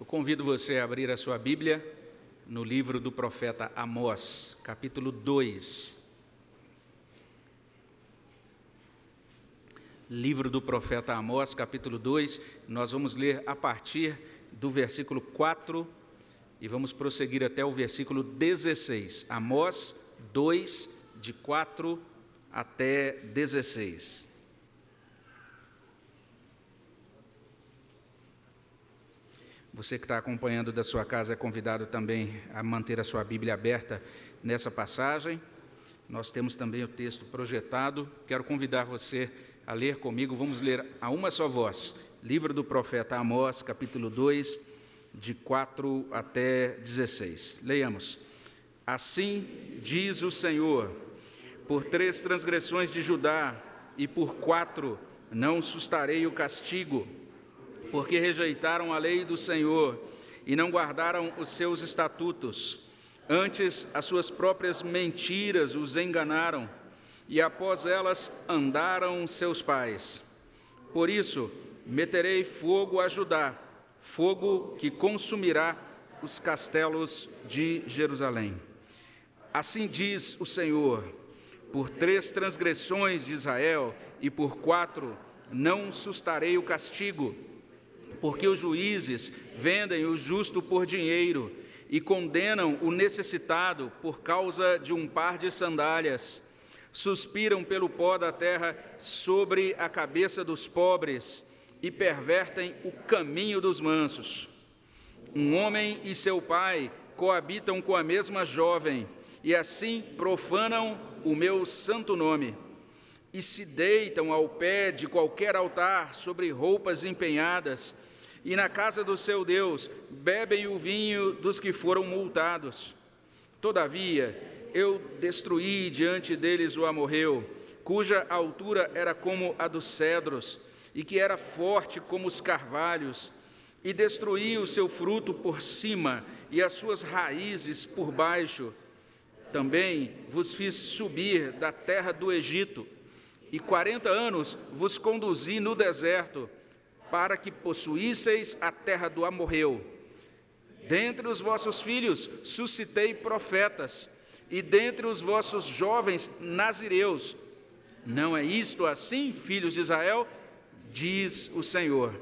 Eu convido você a abrir a sua Bíblia no livro do profeta Amós, capítulo 2. Livro do profeta Amós, capítulo 2, nós vamos ler a partir do versículo 4 e vamos prosseguir até o versículo 16. Amós 2, de 4 até 16. Você que está acompanhando da sua casa é convidado também a manter a sua Bíblia aberta nessa passagem. Nós temos também o texto projetado. Quero convidar você a ler comigo. Vamos ler a uma só voz. Livro do profeta Amós, capítulo 2, de 4 até 16. Leiamos. Assim diz o Senhor: por três transgressões de Judá e por quatro não sustarei o castigo porque rejeitaram a lei do Senhor e não guardaram os seus estatutos. Antes, as suas próprias mentiras os enganaram, e após elas andaram seus pais. Por isso, meterei fogo a Judá, fogo que consumirá os castelos de Jerusalém. Assim diz o Senhor: por três transgressões de Israel e por quatro não sustarei o castigo porque os juízes vendem o justo por dinheiro e condenam o necessitado por causa de um par de sandálias. Suspiram pelo pó da terra sobre a cabeça dos pobres e pervertem o caminho dos mansos. Um homem e seu pai coabitam com a mesma jovem e assim profanam o meu santo nome e se deitam ao pé de qualquer altar sobre roupas empenhadas e na casa do seu Deus bebem o vinho dos que foram multados. Todavia, eu destruí diante deles o amorreu, cuja altura era como a dos cedros, e que era forte como os carvalhos, e destruí o seu fruto por cima e as suas raízes por baixo. Também vos fiz subir da terra do Egito, e quarenta anos vos conduzi no deserto, para que possuísseis a terra do amorreu. Dentre os vossos filhos suscitei profetas, e dentre os vossos jovens nazireus. Não é isto assim, filhos de Israel? Diz o Senhor.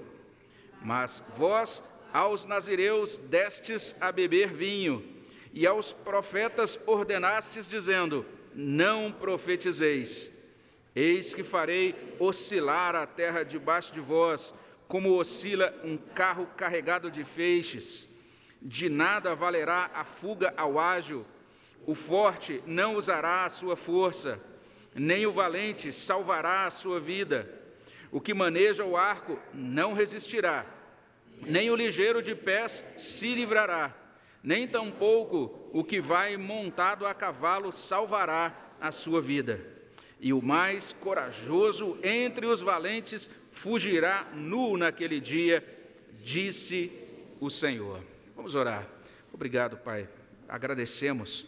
Mas vós aos nazireus destes a beber vinho, e aos profetas ordenastes, dizendo: Não profetizeis. Eis que farei oscilar a terra debaixo de vós, como oscila um carro carregado de feixes. De nada valerá a fuga ao ágil, o forte não usará a sua força, nem o valente salvará a sua vida. O que maneja o arco não resistirá, nem o ligeiro de pés se livrará, nem tampouco o que vai montado a cavalo salvará a sua vida. E o mais corajoso entre os valentes fugirá nu naquele dia, disse o Senhor. Vamos orar. Obrigado, Pai. Agradecemos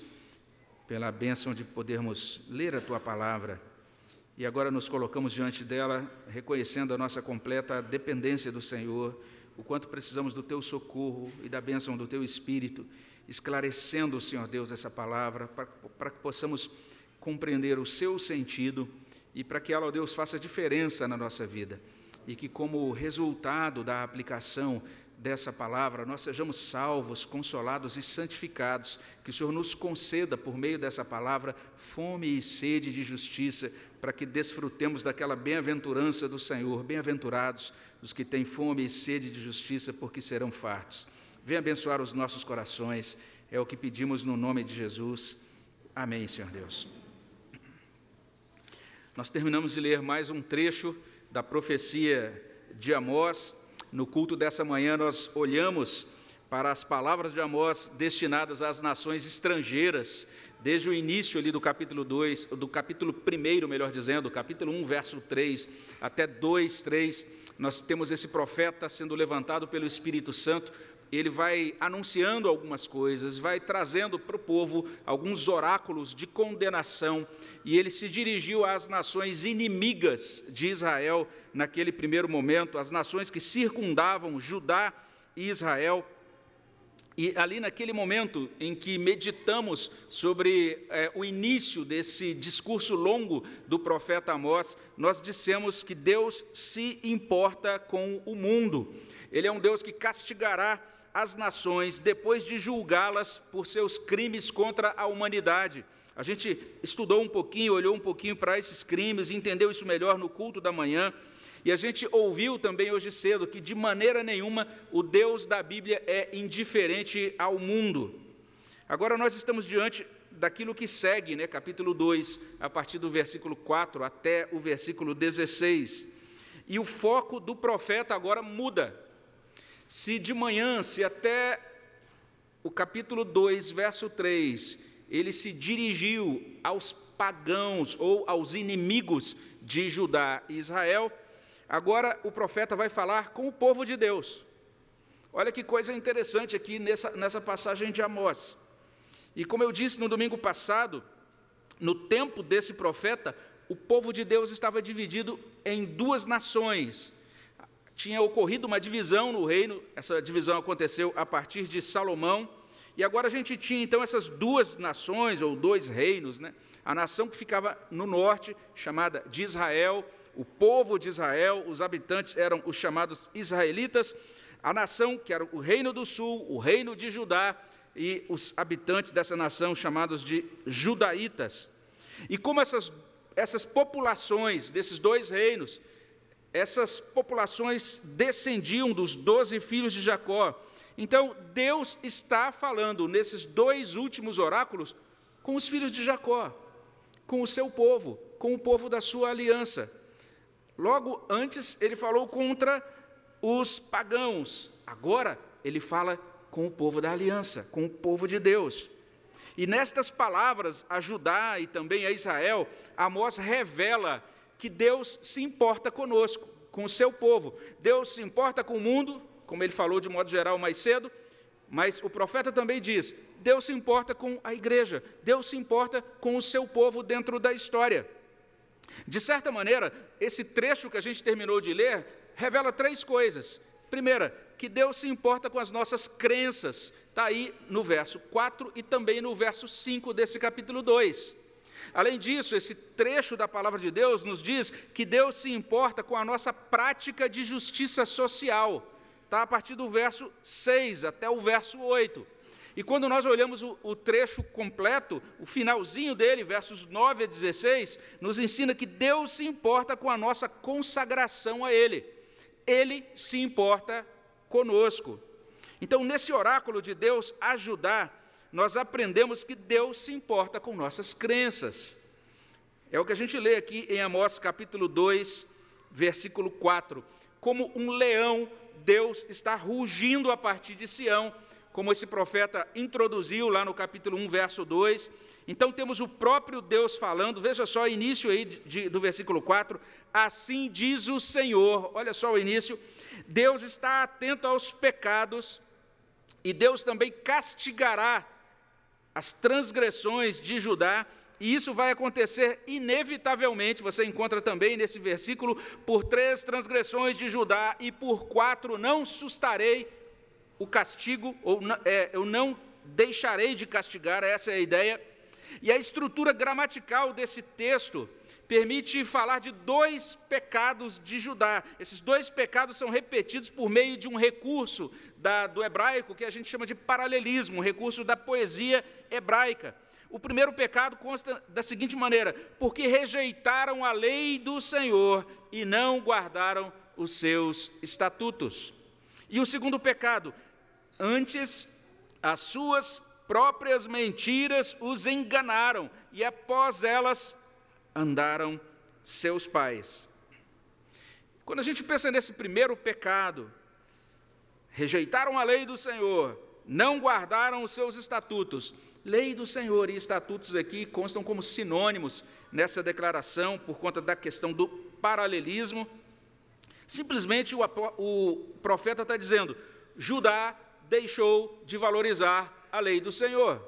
pela bênção de podermos ler a tua palavra e agora nos colocamos diante dela, reconhecendo a nossa completa dependência do Senhor, o quanto precisamos do teu socorro e da bênção do teu Espírito, esclarecendo, Senhor Deus, essa palavra, para, que possamos compreender o seu sentido e para que ela, ó Deus, faça diferença na nossa vida e que, como resultado da aplicação dessa palavra, nós sejamos salvos, consolados e santificados. Que o Senhor nos conceda, por meio dessa palavra, fome e sede de justiça, para que desfrutemos daquela bem-aventurança do Senhor. Bem-aventurados os que têm fome e sede de justiça, porque serão fartos. Venha abençoar os nossos corações, é o que pedimos no nome de Jesus. Amém, Senhor Deus. Nós terminamos de ler mais um trecho da profecia de Amós. No culto dessa manhã, nós olhamos para as palavras de Amós destinadas às nações estrangeiras, desde o início ali do capítulo 2, do capítulo 1, melhor dizendo, capítulo 1, verso 3, até 2, 3, nós temos esse profeta sendo levantado pelo Espírito Santo ele vai anunciando algumas coisas, vai trazendo para o povo alguns oráculos de condenação, e ele se dirigiu às nações inimigas de Israel naquele primeiro momento, as nações que circundavam Judá e Israel, E ali naquele momento em que meditamos sobre é, o início desse discurso longo do profeta Amós, nós dissemos que Deus se importa com o mundo. Ele é um Deus que castigará as nações depois de julgá-las por seus crimes contra a humanidade. A gente estudou um pouquinho, olhou um pouquinho para esses crimes, entendeu isso melhor no culto da manhã. E a gente ouviu também hoje cedo que, de maneira nenhuma, o Deus da Bíblia é indiferente ao mundo. Agora nós estamos diante daquilo que segue, né, capítulo 2, a partir do versículo 4 até o versículo 16. E o foco do profeta agora muda. Se de manhã, se até o capítulo 2, verso 3, ele se dirigiu aos pagãos ou aos inimigos de Judá e Israel, Agora o profeta vai falar com o povo de Deus. Olha que coisa interessante aqui nessa, nessa passagem de Amós. E como eu disse no domingo passado, no tempo desse profeta, o povo de Deus estava dividido em duas nações. Tinha ocorrido uma divisão no reino, essa divisão aconteceu a partir de Salomão, e agora a gente tinha então essas duas nações, ou dois reinos, né? a nação que ficava no norte, chamada de Israel, o povo de Israel, os habitantes eram os chamados israelitas, a nação, que era o reino do sul, o reino de Judá, e os habitantes dessa nação chamados de judaítas. E como essas, essas populações desses dois reinos, essas populações descendiam dos doze filhos de Jacó. Então, Deus está falando nesses dois últimos oráculos com os filhos de Jacó, com o seu povo, com o povo da sua aliança. Logo antes, ele falou contra os pagãos. Agora, ele fala com o povo da aliança, com o povo de Deus. E nestas palavras, a Judá e também a Israel, Amós revela que Deus se importa conosco, com o seu povo. Deus se importa com o mundo, como ele falou de modo geral mais cedo, mas o profeta também diz: Deus se importa com a igreja, Deus se importa com o seu povo dentro da história. De certa maneira, esse trecho que a gente terminou de ler revela três coisas. Primeira, que Deus se importa com as nossas crenças, está aí no verso 4 e também no verso 5 desse capítulo 2. Além disso, esse trecho da palavra de Deus nos diz que Deus se importa com a nossa prática de justiça social, está a partir do verso 6 até o verso 8. E quando nós olhamos o, o, trecho completo, o finalzinho dele, versos 9 a 16, nos ensina que Deus se importa com a nossa consagração a Ele. Ele se importa conosco. Então, nesse oráculo de Deus ajudar, nós aprendemos que Deus se importa com nossas crenças. É o que a gente lê aqui em Amós capítulo 2, versículo 4. Como um leão, Deus está rugindo a partir de Sião como esse profeta introduziu lá no capítulo 1, verso 2. Então temos o próprio Deus falando, veja só o início aí de, de, do versículo 4. Assim diz o Senhor, olha só o início. Deus está atento aos pecados e Deus também castigará as transgressões de Judá, e isso vai acontecer inevitavelmente, você encontra também nesse versículo, por três transgressões de Judá e por quatro não sustarei o castigo, ou é, eu não deixarei de castigar, essa é a ideia. E a estrutura gramatical desse texto permite falar de dois pecados de Judá. Esses dois pecados são repetidos por meio de um recurso da, do hebraico que a gente chama de paralelismo, um recurso da poesia hebraica. O primeiro pecado consta da seguinte maneira: porque rejeitaram a lei do Senhor e não guardaram os seus estatutos. E o segundo pecado, Antes, as suas próprias mentiras os enganaram, e após elas andaram seus pais. Quando a gente pensa nesse primeiro pecado, rejeitaram a lei do Senhor, não guardaram os seus estatutos. Lei do Senhor e estatutos aqui constam como sinônimos nessa declaração por conta da questão do paralelismo. Simplesmente o, o profeta está dizendo: Judá deixou de valorizar a lei do Senhor.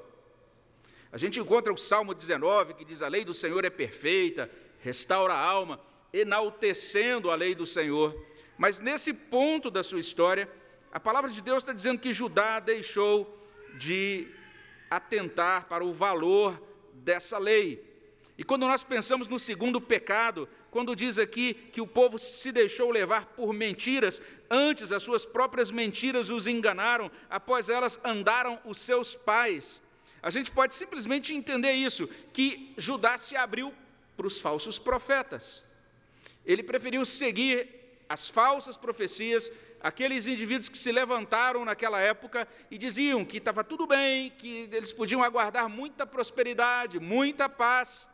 A gente encontra o Salmo 19, que diz: A lei do Senhor é perfeita, restaura a alma, enaltecendo a lei do Senhor. Mas nesse ponto da sua história, a palavra de Deus está dizendo que Judá deixou de atentar para o valor dessa lei. E quando nós pensamos no segundo pecado, quando diz aqui que o povo se deixou levar por mentiras, antes as suas próprias mentiras os enganaram, após elas andaram os seus pais. A gente pode simplesmente entender isso, que Judá se abriu para os falsos profetas. Ele preferiu seguir as falsas profecias, aqueles indivíduos que se levantaram naquela época e diziam que estava tudo bem, que eles podiam aguardar muita prosperidade, muita paz.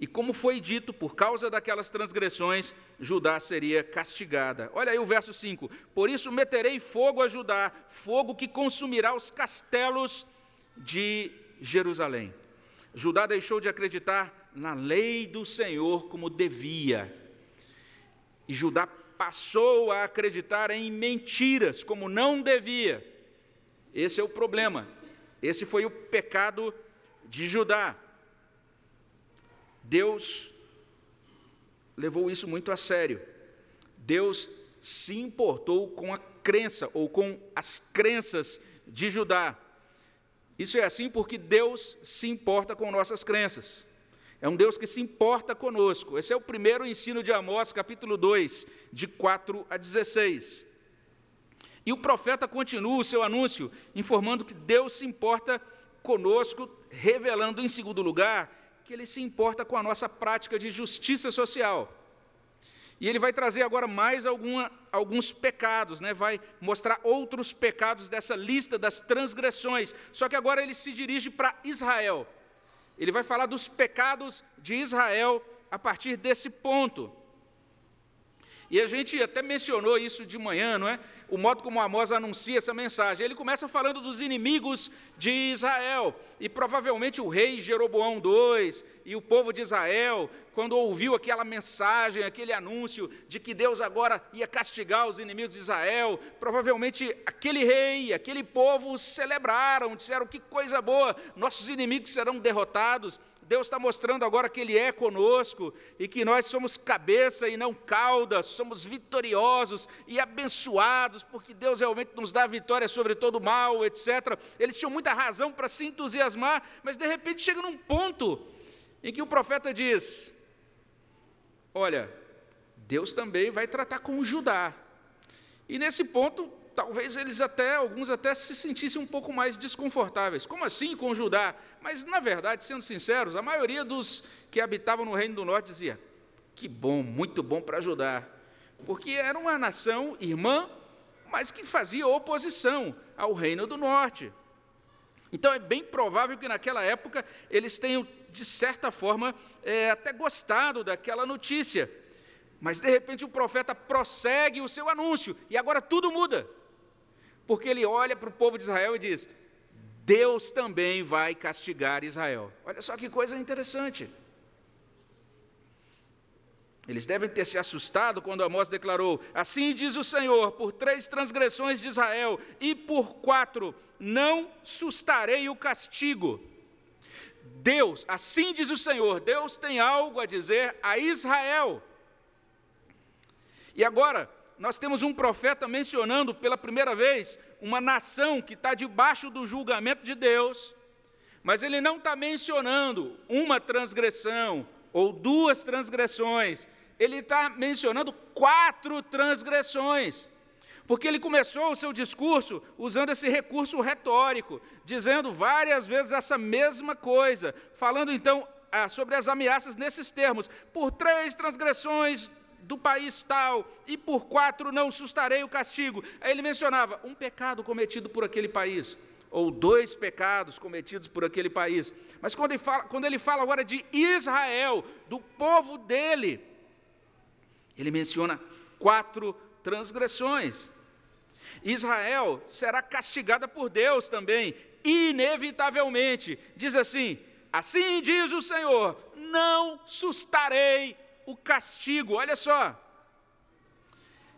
E como foi dito, por causa daquelas transgressões, Judá seria castigada. Olha aí o verso 5: Por isso meterei fogo a Judá, fogo que consumirá os castelos de Jerusalém. Judá deixou de acreditar na lei do Senhor como devia. E Judá passou a acreditar em mentiras como não devia. Esse é o problema. Esse foi o pecado de Judá. Deus levou isso muito a sério. Deus se importou com a crença ou com as crenças de Judá. Isso é assim porque Deus se importa com nossas crenças. É um Deus que se importa conosco. Esse é o primeiro ensino de Amós, capítulo 2, de 4 a 16. E o profeta continua o seu anúncio, informando que Deus se importa conosco, revelando, em segundo lugar, que ele se importa com a nossa prática de justiça social. E ele vai trazer agora mais alguma, alguns pecados, né? vai mostrar outros pecados dessa lista das transgressões. Só que agora ele se dirige para Israel. Ele vai falar dos pecados de Israel a partir desse ponto. E a gente até mencionou isso de manhã, não é? O modo como Amós anuncia essa mensagem. Ele começa falando dos inimigos de Israel. E provavelmente o rei Jeroboão II e o povo de Israel, quando ouviu aquela mensagem, aquele anúncio de que Deus agora ia castigar os inimigos de Israel, provavelmente aquele rei, aquele povo celebraram, disseram que coisa boa, nossos inimigos serão derrotados. Deus está mostrando agora que Ele é conosco e que nós somos cabeça e não cauda, somos vitoriosos e abençoados, porque Deus realmente nos dá vitória sobre todo o mal, etc. Eles tinham muita razão para se entusiasmar, mas de repente chega num ponto em que o profeta diz: Olha, Deus também vai tratar com Judá. E nesse ponto, talvez eles até, alguns até se sentissem um pouco mais desconfortáveis. Como assim com Judá? Mas, na verdade, sendo sinceros, a maioria dos que habitavam no Reino do Norte dizia: que bom, muito bom para Judá. Porque era uma nação irmã, mas que fazia oposição ao Reino do Norte. Então é bem provável que naquela época eles tenham, de certa forma, é, até gostado daquela notícia. Mas de repente o profeta prossegue o seu anúncio e agora tudo muda porque ele olha para o povo de Israel e diz: Deus também vai castigar Israel. Olha só que coisa interessante. Eles devem ter se assustado quando Amós declarou: Assim diz o Senhor, por três transgressões de Israel e por quatro não sustarei o castigo. Deus, assim diz o Senhor, Deus tem algo a dizer a Israel. E agora, nós temos um profeta mencionando pela primeira vez uma nação que está debaixo do julgamento de Deus, mas ele não está mencionando uma transgressão ou duas transgressões, ele está mencionando quatro transgressões. Porque ele começou o seu discurso usando esse recurso retórico, dizendo várias vezes essa mesma coisa, falando então ah, sobre as ameaças nesses termos: por três transgressões do país tal, e por quatro não sustarei o castigo. Aí ele mencionava um pecado cometido por aquele país, ou dois pecados cometidos por aquele país. Mas quando ele fala, quando ele fala agora de Israel, do povo dele, ele menciona quatro transgressões. Israel será castigada por Deus também, inevitavelmente. Diz assim: Assim diz o Senhor: não sustarei o castigo. Olha só.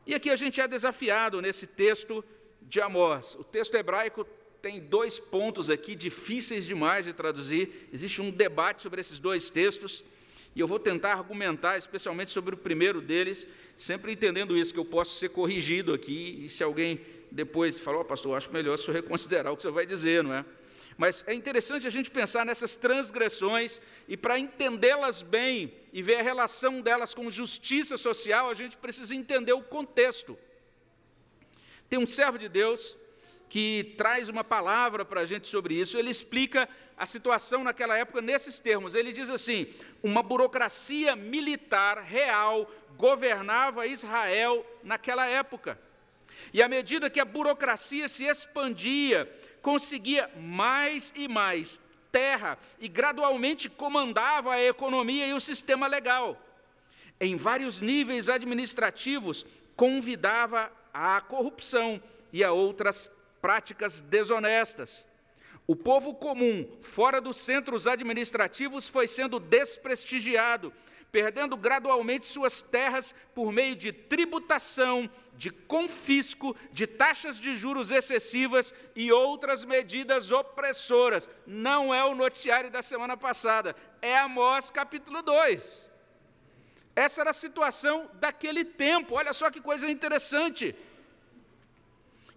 E aqui a gente é desafiado nesse texto de Amós. O texto hebraico tem dois pontos aqui difíceis demais de traduzir. Existe um debate sobre esses dois textos. E eu vou tentar argumentar especialmente sobre o primeiro deles, sempre entendendo isso, que eu posso ser corrigido aqui, e se alguém depois falou, oh, pastor, acho melhor o senhor reconsiderar o que senhor vai dizer, não é? Mas é interessante a gente pensar nessas transgressões e para entendê-las bem e ver a relação delas com justiça social, a gente precisa entender o contexto. Tem um servo de Deus que traz uma palavra para a gente sobre isso. Ele explica a situação naquela época nesses termos. Ele diz assim: uma burocracia militar real governava Israel naquela época. E à medida que a burocracia se expandia, conseguia mais e mais terra e gradualmente comandava a economia e o sistema legal. Em vários níveis administrativos, convidava à corrupção e a outras práticas desonestas. O povo comum, fora dos centros administrativos, foi sendo desprestigiado, perdendo gradualmente suas terras por meio de tributação, de confisco, de taxas de juros excessivas e outras medidas opressoras. Não é o noticiário da semana passada, é Amós capítulo 2. Essa era a situação daquele tempo, olha só que coisa interessante.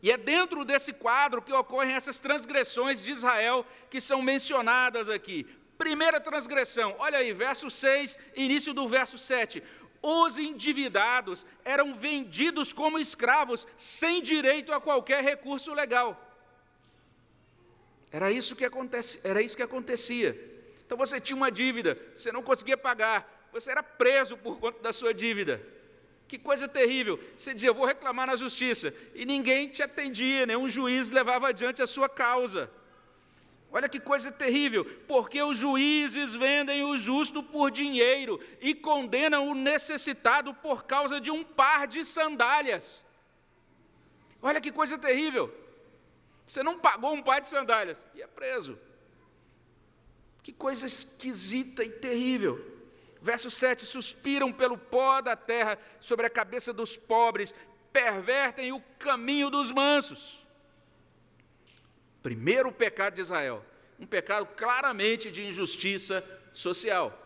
E é dentro desse quadro que ocorrem essas transgressões de Israel que são mencionadas aqui. Primeira transgressão, olha aí, verso 6, início do verso 7. Os endividados eram vendidos como escravos, sem direito a qualquer recurso legal. Era isso que, acontece, era isso que acontecia. Então você tinha uma dívida, você não conseguia pagar, você era preso por conta da sua dívida. Que coisa terrível. Você dizia, eu vou reclamar na justiça, e ninguém te atendia, nenhum juiz levava adiante a sua causa. Olha que coisa terrível, porque os juízes vendem o justo por dinheiro e condenam o necessitado por causa de um par de sandálias. Olha que coisa terrível. Você não pagou um par de sandálias e é preso. Que coisa esquisita e terrível. Verso 7: Suspiram pelo pó da terra sobre a cabeça dos pobres, pervertem o caminho dos mansos. Primeiro pecado de Israel, um pecado claramente de injustiça social.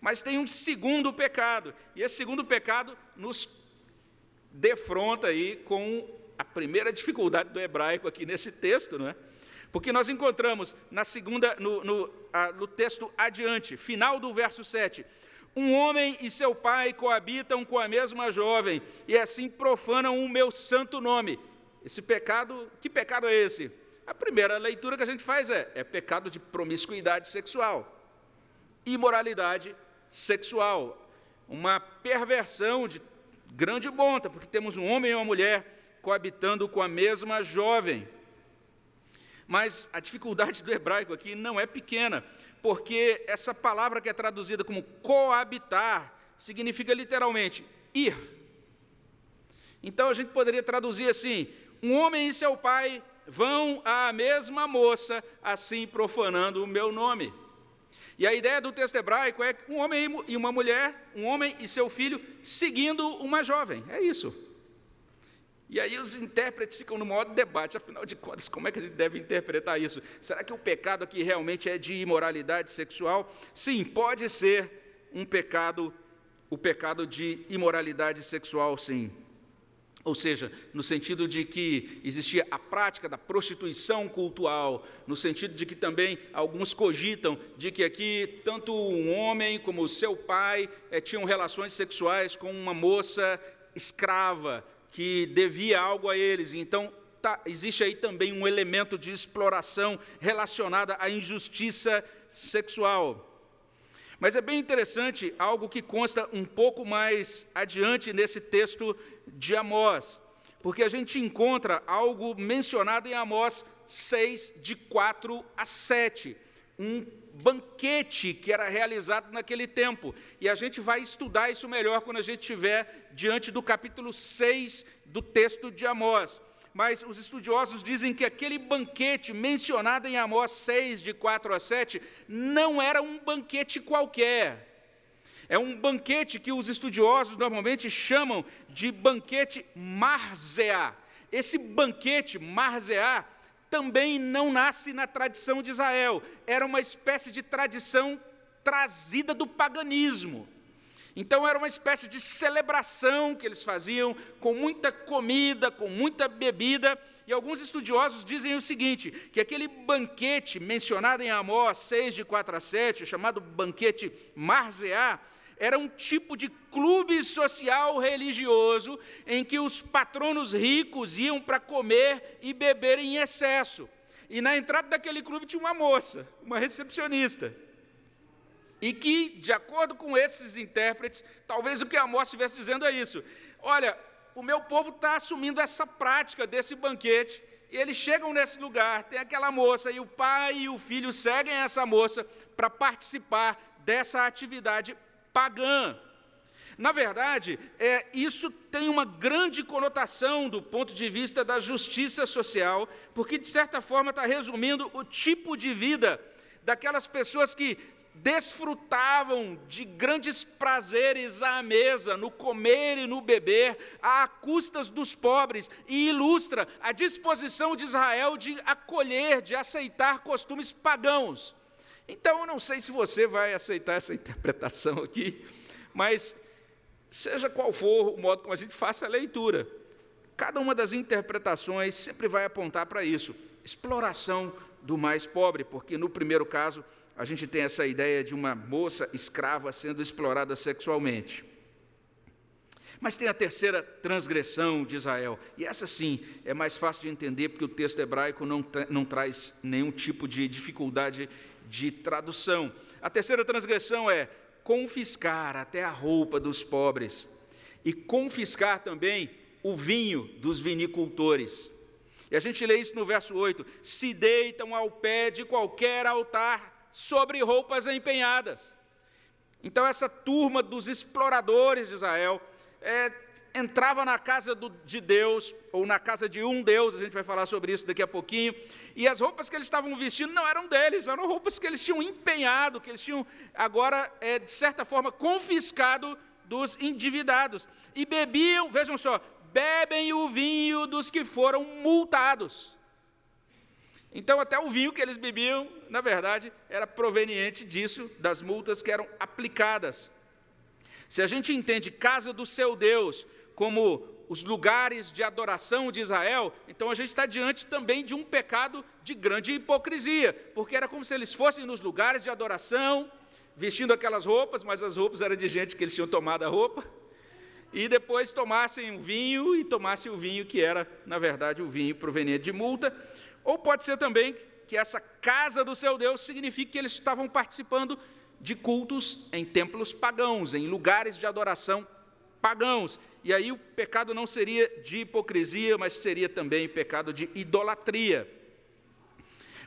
Mas tem um segundo pecado, e esse segundo pecado nos defronta aí com a primeira dificuldade do hebraico aqui nesse texto, não é? Porque nós encontramos na segunda, no, no, a, no texto adiante, final do verso 7, um homem e seu pai coabitam com a mesma jovem e assim profanam o meu santo nome. Esse pecado, que pecado é esse? A primeira leitura que a gente faz é, é pecado de promiscuidade sexual, imoralidade sexual, uma perversão de grande monta, porque temos um homem e uma mulher coabitando com a mesma jovem. Mas a dificuldade do hebraico aqui não é pequena, porque essa palavra que é traduzida como coabitar significa literalmente ir. Então a gente poderia traduzir assim: um homem e seu pai vão à mesma moça, assim profanando o meu nome. E a ideia do texto hebraico é um homem e uma mulher, um homem e seu filho, seguindo uma jovem. É isso. E aí os intérpretes ficam no maior debate, afinal de contas, como é que a gente deve interpretar isso? Será que o pecado aqui realmente é de imoralidade sexual? Sim, pode ser um pecado, o pecado de imoralidade sexual, sim. Ou seja, no sentido de que existia a prática da prostituição cultural, no sentido de que também alguns cogitam de que aqui tanto um homem como seu pai é, tinham relações sexuais com uma moça escrava, que devia algo a eles. Então, tá, existe aí também um elemento de exploração relacionada à injustiça sexual. Mas é bem interessante algo que consta um pouco mais adiante nesse texto de Amós, porque a gente encontra algo mencionado em Amós 6, de 4 a 7, um banquete que era realizado naquele tempo. E a gente vai estudar isso melhor quando a gente estiver diante do capítulo 6 do texto de Amós. Mas os estudiosos dizem que aquele banquete mencionado em Amós 6, de 4 a 7, não era um banquete qualquer. É um banquete que os estudiosos normalmente chamam de banquete marzeá. Esse banquete marzeá também não nasce na tradição de Israel, era uma espécie de tradição trazida do paganismo. Então era uma espécie de celebração que eles faziam, com muita comida, com muita bebida, e alguns estudiosos dizem o seguinte: que aquele banquete mencionado em Amós 6, de 4 a 7, chamado banquete Marzeá, era um tipo de clube social religioso em que os patronos ricos iam para comer e beber em excesso. E na entrada daquele clube tinha uma moça, uma recepcionista. E que, de acordo com esses intérpretes, talvez o que Amós estivesse dizendo é isso: olha, o meu povo está assumindo essa prática desse banquete, e eles chegam nesse lugar, tem aquela moça, e o pai e o filho seguem essa moça para participar dessa atividade pagã. Na verdade, é, isso tem uma grande conotação do ponto de vista da justiça social, porque, de certa forma, está resumindo o tipo de vida daquelas pessoas que desfrutavam de grandes prazeres à mesa, no comer e no beber, à custas dos pobres, e ilustra a disposição de Israel de acolher, de aceitar costumes pagãos. Então, eu não sei se você vai aceitar essa interpretação aqui, mas seja qual for o modo como a gente faça a leitura, cada uma das interpretações sempre vai apontar para isso: exploração do mais pobre, porque no primeiro caso a gente tem essa ideia de uma moça escrava sendo explorada sexualmente. Mas tem a terceira transgressão de Israel, e essa sim é mais fácil de entender, porque o texto hebraico não, não traz nenhum tipo de dificuldade de tradução. A terceira transgressão é confiscar até a roupa dos pobres e confiscar também o vinho dos vinicultores. E a gente lê isso no verso 8: se deitam ao pé de qualquer altar sobre roupas empenhadas. Então, essa turma dos exploradores de Israel é, entrava na casa do, de Deus, ou na casa de um Deus, a gente vai falar sobre isso daqui a pouquinho, e as roupas que eles estavam vestindo não eram deles, eram roupas que eles tinham empenhado, que eles tinham agora, é, de certa forma, confiscado dos endividados. E bebiam, vejam só, bebem o vinho dos que foram multados. Então, até o vinho que eles bebiam, na verdade, era proveniente disso, das multas que eram aplicadas. Se a gente entende casa do seu Deus como os lugares de adoração de Israel, então a gente está diante também de um pecado de grande hipocrisia, porque era como se eles fossem nos lugares de adoração, vestindo aquelas roupas, mas as roupas eram de gente que eles tinham tomado a roupa, e depois tomassem o vinho e tomassem o vinho que era, na verdade, o vinho proveniente de multa. Ou pode ser também que essa casa do seu Deus signifique que eles estavam participando de cultos em templos pagãos, em lugares de adoração pagãos. E aí o pecado não seria de hipocrisia, mas seria também pecado de idolatria.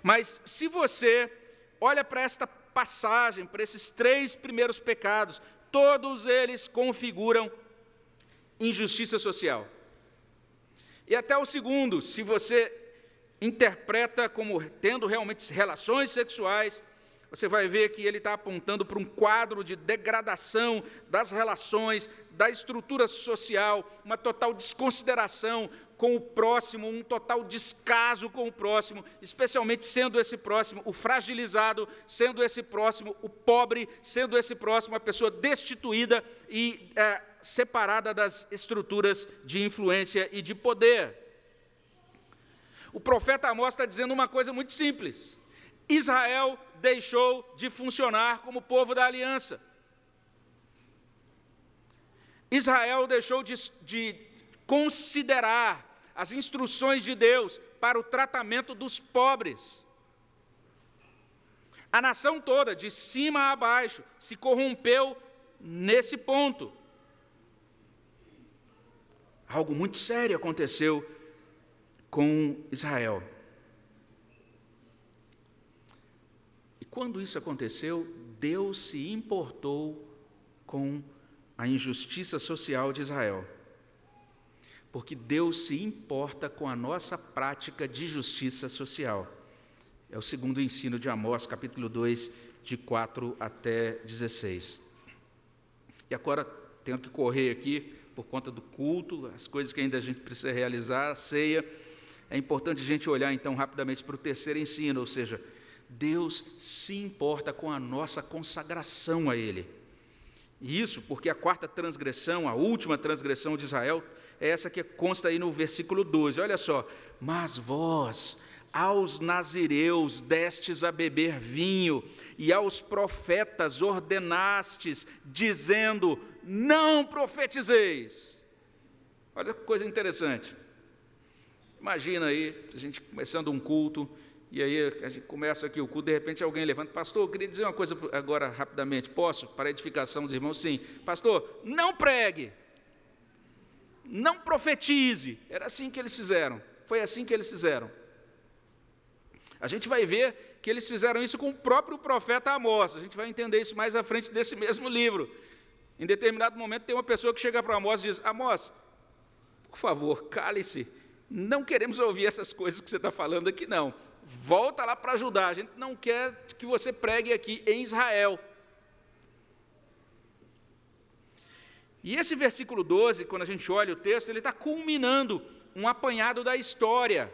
Mas se você olha para esta passagem, para esses três primeiros pecados, todos eles configuram injustiça social. E até o segundo, se você interpreta como tendo realmente relações sexuais, você vai ver que ele está apontando para um quadro de degradação das relações, da estrutura social, uma total desconsideração com o próximo, um total descaso com o próximo, especialmente sendo esse próximo o fragilizado, sendo esse próximo o pobre, sendo esse próximo a pessoa destituída e é, separada das estruturas de influência e de poder. O profeta Amós está dizendo uma coisa muito simples: Israel deixou de funcionar como povo da aliança. Israel deixou de, de considerar as instruções de Deus para o tratamento dos pobres. A nação toda, de cima a baixo, se corrompeu nesse ponto. Algo muito sério aconteceu com Israel. Quando isso aconteceu, Deus se importou com a injustiça social de Israel. Porque Deus se importa com a nossa prática de justiça social. É o segundo ensino de Amós, capítulo 2, de 4 até 16. E agora, tenho que correr aqui por conta do culto, as coisas que ainda a gente precisa realizar, a ceia. É importante a gente olhar então rapidamente para o terceiro ensino, ou seja, Deus se importa com a nossa consagração a Ele. Isso porque a quarta transgressão, a última transgressão de Israel, é essa que consta aí no versículo 12. Olha só: Mas vós, aos nazireus destes a beber vinho, e aos profetas ordenastes, dizendo: Não profetizeis. Olha que coisa interessante. Imagina aí, a gente começando um culto, e aí a gente começa aqui o culto, de repente alguém levanta, pastor, eu queria dizer uma coisa agora rapidamente, posso? Para edificação dos irmãos, sim. Pastor, não pregue, não profetize. Era assim que eles fizeram, foi assim que eles fizeram. A gente vai ver que eles fizeram isso com o próprio profeta Amós, a gente vai entender isso mais à frente desse mesmo livro. Em determinado momento tem uma pessoa que chega para Amós e diz, Amós, por favor, cale-se, não queremos ouvir essas coisas que você está falando aqui não volta lá para ajudar. A gente não quer que você pregue aqui em Israel. E esse versículo 12, quando a gente olha o texto, ele está culminando um apanhado da história.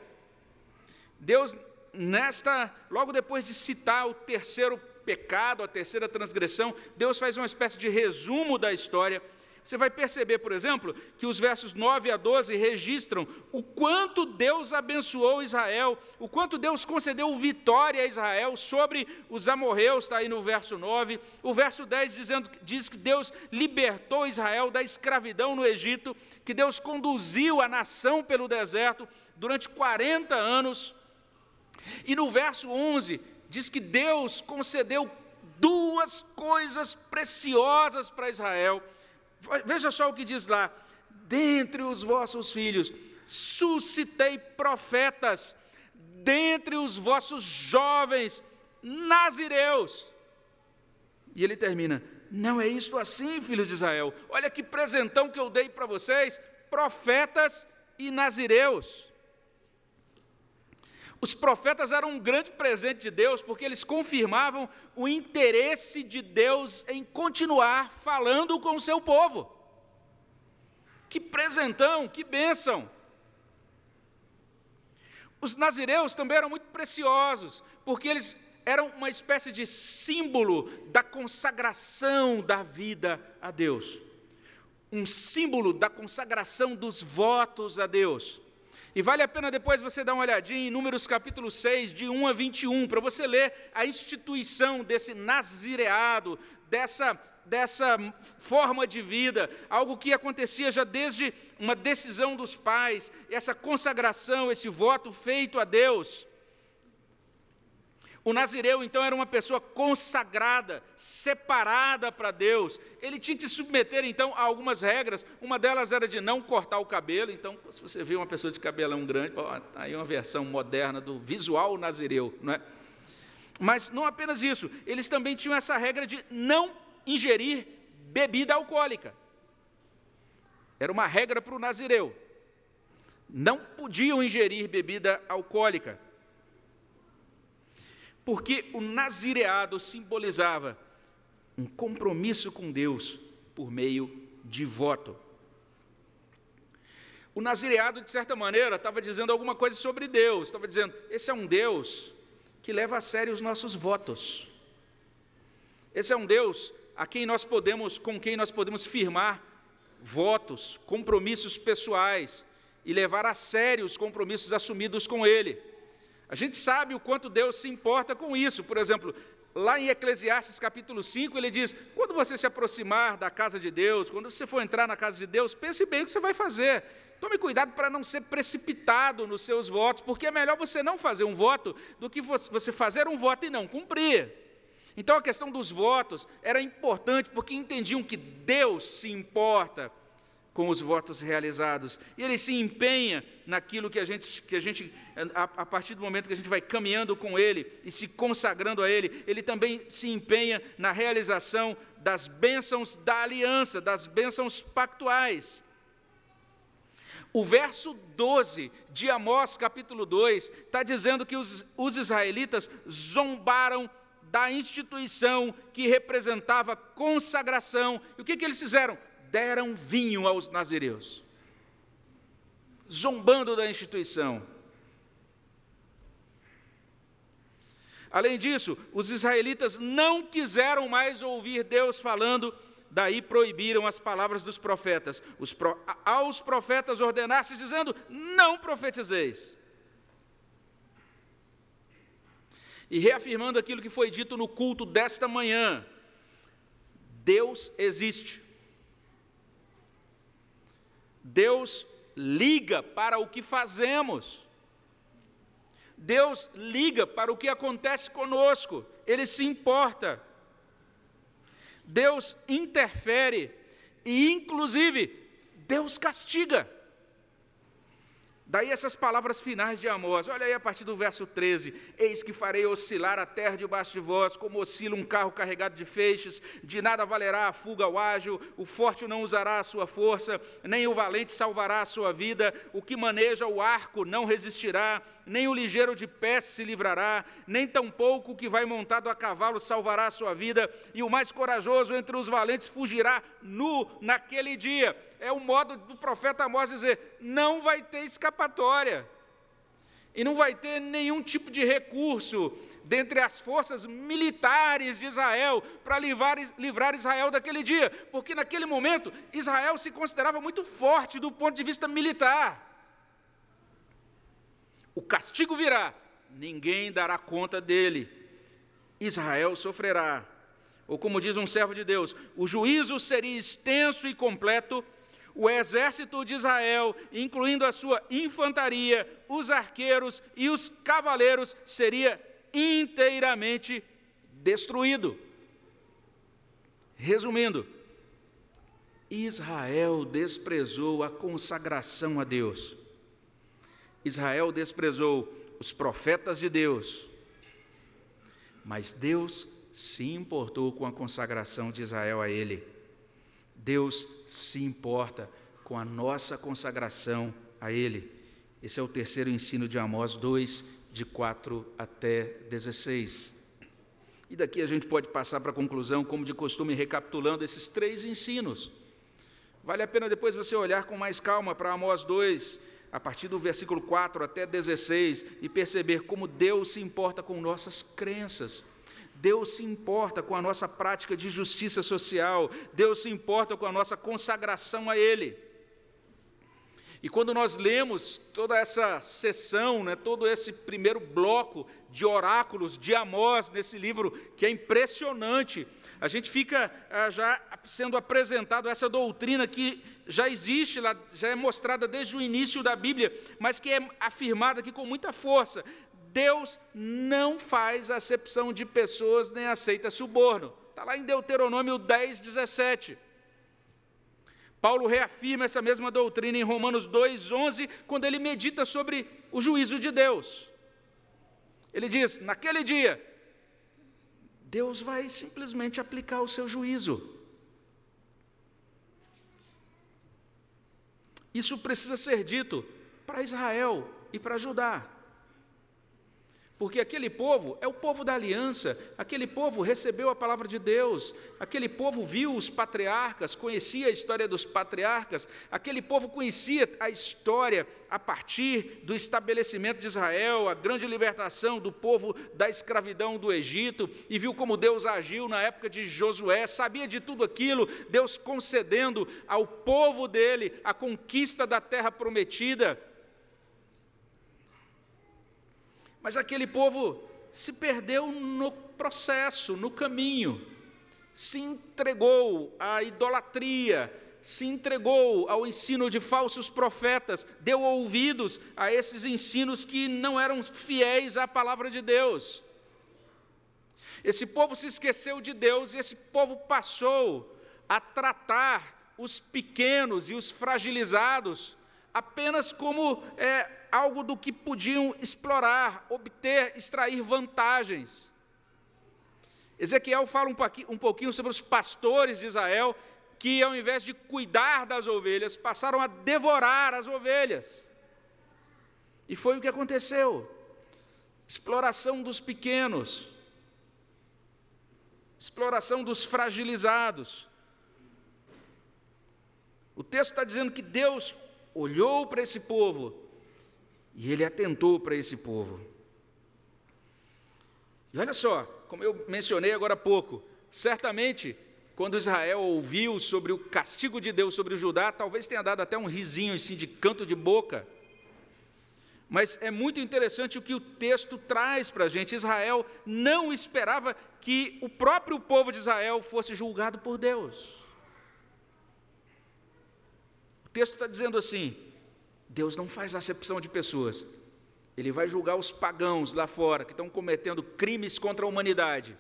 Deus, nesta, logo depois de citar o terceiro pecado, a terceira transgressão, Deus faz uma espécie de resumo da história você vai perceber, por exemplo, que os versos 9 a 12 registram o quanto Deus abençoou Israel, o quanto Deus concedeu vitória a Israel sobre os amorreus, está aí no verso 9. O verso 10 dizendo, diz que Deus libertou Israel da escravidão no Egito, que Deus conduziu a nação pelo deserto durante 40 anos. E no verso 11 diz que Deus concedeu duas coisas preciosas para Israel Veja só o que diz lá: dentre os vossos filhos suscitei profetas, dentre os vossos jovens nazireus. E ele termina: não é isto assim, filhos de Israel. Olha que presentão que eu dei para vocês, profetas e nazireus. Os profetas eram um grande presente de Deus, porque eles confirmavam o interesse de Deus em continuar falando com o seu povo. Que presentão, que bênção! Os nazireus também eram muito preciosos, porque eles eram uma espécie de símbolo da consagração da vida a Deus, um símbolo da consagração dos votos a Deus. E vale a pena depois você dar uma olhadinha em Números capítulo 6, de 1 a 21, para você ler a instituição desse nazireado, dessa, dessa forma de vida, algo que acontecia já desde uma decisão dos pais, essa consagração, esse voto feito a Deus. O nazireu, então, era uma pessoa consagrada, separada para Deus. Ele tinha que se submeter, então, a algumas regras. Uma delas era de não cortar o cabelo. Então, se você vê uma pessoa de cabelão grande, ó, tá aí uma versão moderna do visual nazireu, não é? Mas não apenas isso, eles também tinham essa regra de não ingerir bebida alcoólica. Era uma regra para o nazireu. Não podiam ingerir bebida alcoólica porque o nazireado simbolizava um compromisso com Deus por meio de voto. O nazireado, de certa maneira, estava dizendo alguma coisa sobre Deus, estava dizendo: esse é um Deus que leva a sério os nossos votos. Esse é um Deus a quem nós podemos, com quem nós podemos firmar votos, compromissos pessoais e levar a sério os compromissos assumidos com Ele. A gente sabe o quanto Deus se importa com isso. Por exemplo, lá em Eclesiastes capítulo 5, ele diz: quando você se aproximar da casa de Deus, quando você for entrar na casa de Deus, pense bem o que você vai fazer. Tome cuidado para não ser precipitado nos seus votos, porque é melhor você não fazer um voto do que você fazer um voto e não cumprir. Então a questão dos votos era importante porque entendiam que Deus se importa com os votos realizados. E ele se empenha naquilo que a gente, que a, gente a, a, partir do momento que a gente vai caminhando com ele e se consagrando a ele, ele também se empenha na realização das bênçãos da aliança, das bênçãos pactuais. O verso 12 de Amós, capítulo 2, está dizendo que os, os israelitas zombaram da instituição que representava consagração. E o que, que eles fizeram? Deram vinho aos nazireus, zombando da instituição. Além disso, os israelitas não quiseram mais ouvir Deus falando daí proibiram as palavras dos profetas. Pro, aos profetas ordenasse, dizendo: Não profetizeis. E reafirmando aquilo que foi dito no culto desta manhã: Deus existe. Deus liga para o que fazemos. Deus liga para o que acontece conosco, Ele se importa. Deus interfere e, inclusive, Deus castiga. Daí essas palavras finais de Amós, olha aí a partir do verso 13: Eis que farei oscilar a terra debaixo de vós, como oscila um carro carregado de feixes, de nada valerá a fuga ao ágil, o forte não usará a sua força, nem o valente salvará a sua vida, o que maneja o arco não resistirá, nem o ligeiro de pés se livrará, nem tampouco o que vai montado a cavalo salvará a sua vida, e o mais corajoso entre os valentes fugirá nu naquele dia é o modo do profeta Amós dizer: não vai ter escapatória. E não vai ter nenhum tipo de recurso dentre as forças militares de Israel para livrar, livrar Israel daquele dia, porque naquele momento Israel se considerava muito forte do ponto de vista militar. O castigo virá, ninguém dará conta dele. Israel sofrerá. Ou como diz um servo de Deus, o juízo seria extenso e completo o exército de Israel, incluindo a sua infantaria, os arqueiros e os cavaleiros, seria inteiramente destruído. Resumindo, Israel desprezou a consagração a Deus. Israel desprezou os profetas de Deus. Mas Deus se importou com a consagração de Israel a Ele. Deus se importa com a nossa consagração a Ele. Esse é o terceiro ensino de Amós 2, de 4 até 16. E daqui a gente pode passar para a conclusão, como de costume, recapitulando esses três ensinos. Vale a pena depois você olhar com mais calma para Amós 2, a partir do versículo 4 até 16, e perceber como Deus se importa com nossas crenças. Deus se importa com a nossa prática de justiça social, Deus se importa com a nossa consagração a Ele. E quando nós lemos toda essa sessão, né, todo esse primeiro bloco de oráculos de Amós nesse livro, que é impressionante, a gente fica ah, já sendo apresentado essa doutrina que já existe, já é mostrada desde o início da Bíblia, mas que é afirmada aqui com muita força. Deus não faz acepção de pessoas nem aceita suborno. Está lá em Deuteronômio 10, 17. Paulo reafirma essa mesma doutrina em Romanos 2, 11, quando ele medita sobre o juízo de Deus. Ele diz: naquele dia, Deus vai simplesmente aplicar o seu juízo. Isso precisa ser dito para Israel e para Judá. Porque aquele povo é o povo da aliança, aquele povo recebeu a palavra de Deus, aquele povo viu os patriarcas, conhecia a história dos patriarcas, aquele povo conhecia a história a partir do estabelecimento de Israel, a grande libertação do povo da escravidão do Egito, e viu como Deus agiu na época de Josué, sabia de tudo aquilo, Deus concedendo ao povo dele a conquista da terra prometida. Mas aquele povo se perdeu no processo, no caminho, se entregou à idolatria, se entregou ao ensino de falsos profetas, deu ouvidos a esses ensinos que não eram fiéis à palavra de Deus. Esse povo se esqueceu de Deus e esse povo passou a tratar os pequenos e os fragilizados apenas como é, algo do que podiam explorar, obter, extrair vantagens. Ezequiel fala um pouquinho, sobre os pastores de Israel que, ao invés de cuidar das ovelhas, passaram a devorar as ovelhas. E foi o que aconteceu. Exploração dos pequenos, exploração dos fragilizados. O texto está dizendo que Deus olhou para esse povo e ele atentou para esse povo. E olha só, como eu mencionei agora há pouco, certamente quando Israel ouviu sobre o castigo de Deus sobre o Judá, talvez tenha dado até um risinho assim de canto de boca. Mas é muito interessante o que o texto traz para a gente. Israel não esperava que o próprio povo de Israel fosse julgado por Deus. Texto está dizendo assim: Deus não faz acepção de pessoas, Ele vai julgar os pagãos lá fora que estão cometendo crimes contra a humanidade,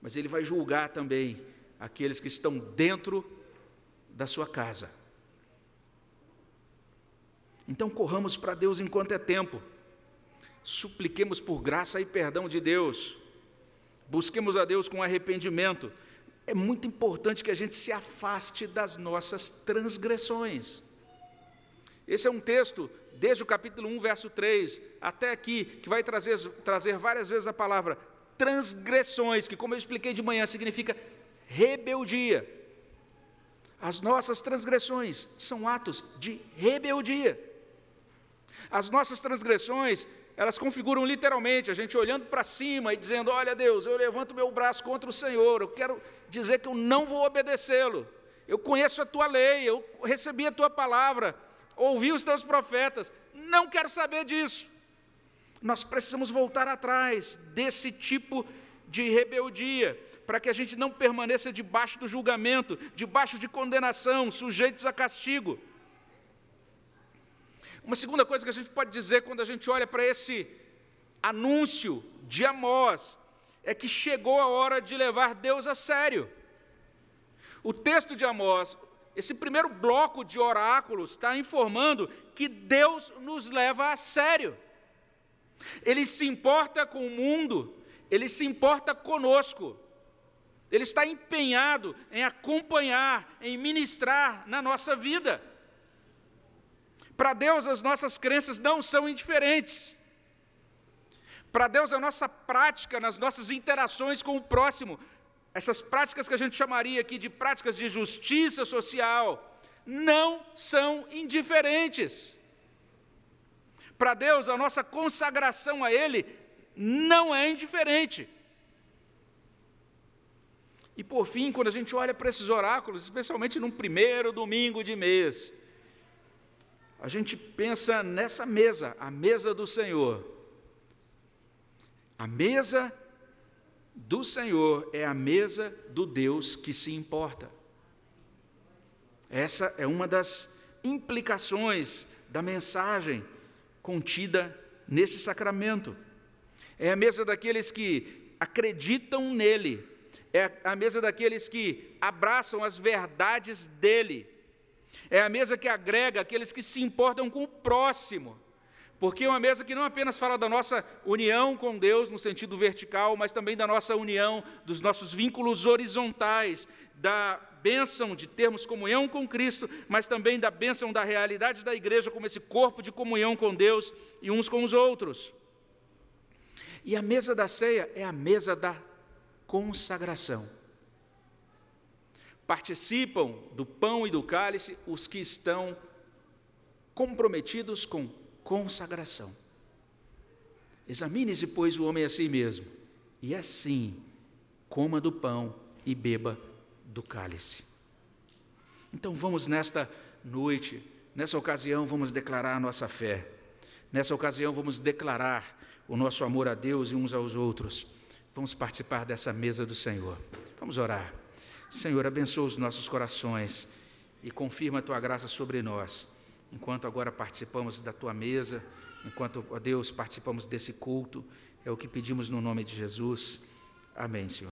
mas Ele vai julgar também aqueles que estão dentro da sua casa. Então corramos para Deus enquanto é tempo. Supliquemos por graça e perdão de Deus. Busquemos a Deus com arrependimento. É muito importante que a gente se afaste das nossas transgressões. Esse é um texto, desde o capítulo 1, verso 3, até aqui, que vai trazer, trazer várias vezes a palavra transgressões, que, como eu expliquei de manhã, significa rebeldia. As nossas transgressões são atos de rebeldia. As nossas transgressões, elas configuram literalmente a gente olhando para cima e dizendo: Olha, Deus, eu levanto meu braço contra o Senhor, eu quero dizer que eu não vou obedecê-lo. Eu conheço a tua lei, eu recebi a tua palavra, ouvi os teus profetas, não quero saber disso. Nós precisamos voltar atrás desse tipo de rebeldia, para que a gente não permaneça debaixo do julgamento, debaixo de condenação, sujeitos a castigo. Uma segunda coisa que a gente pode dizer quando a gente olha para esse anúncio de Amós é que chegou a hora de levar Deus a sério. O texto de Amós, esse primeiro bloco de oráculos, está informando que Deus nos leva a sério. Ele se importa com o mundo, ele se importa conosco. Ele está empenhado em acompanhar, em ministrar na nossa vida. Para Deus, as nossas crenças não são indiferentes. Para Deus, a nossa prática nas nossas interações com o próximo, essas práticas que a gente chamaria aqui de práticas de justiça social, não são indiferentes. Para Deus, a nossa consagração a Ele não é indiferente. E por fim, quando a gente olha para esses oráculos, especialmente num primeiro domingo de mês, a gente pensa nessa mesa, a mesa do Senhor. A mesa do Senhor é a mesa do Deus que se importa. Essa é uma das implicações da mensagem contida nesse sacramento. É a mesa daqueles que acreditam nele, é a mesa daqueles que abraçam as verdades dele é a mesa que agrega aqueles que se importam com o próximo. Porque é uma mesa que não apenas fala da nossa união com Deus no sentido vertical, mas também da nossa união, dos nossos vínculos horizontais, da bênção de termos comunhão com Cristo, mas também da bênção da realidade da igreja como esse corpo de comunhão com Deus e uns com os outros. E a mesa da ceia é a mesa da consagração participam do pão e do cálice os que estão comprometidos com consagração. Examine-se, pois, o homem a si mesmo, e assim coma do pão e beba do cálice. Então vamos nesta noite, nessa ocasião, vamos declarar a nossa fé. Nessa ocasião, vamos declarar o nosso amor a Deus e uns aos outros. Vamos participar dessa mesa do Senhor. Vamos orar. Senhor, abençoa os nossos corações e confirma a tua graça sobre nós, enquanto agora participamos da tua mesa, enquanto, ó Deus, participamos desse culto, é o que pedimos no nome de Jesus. Amém, Senhor.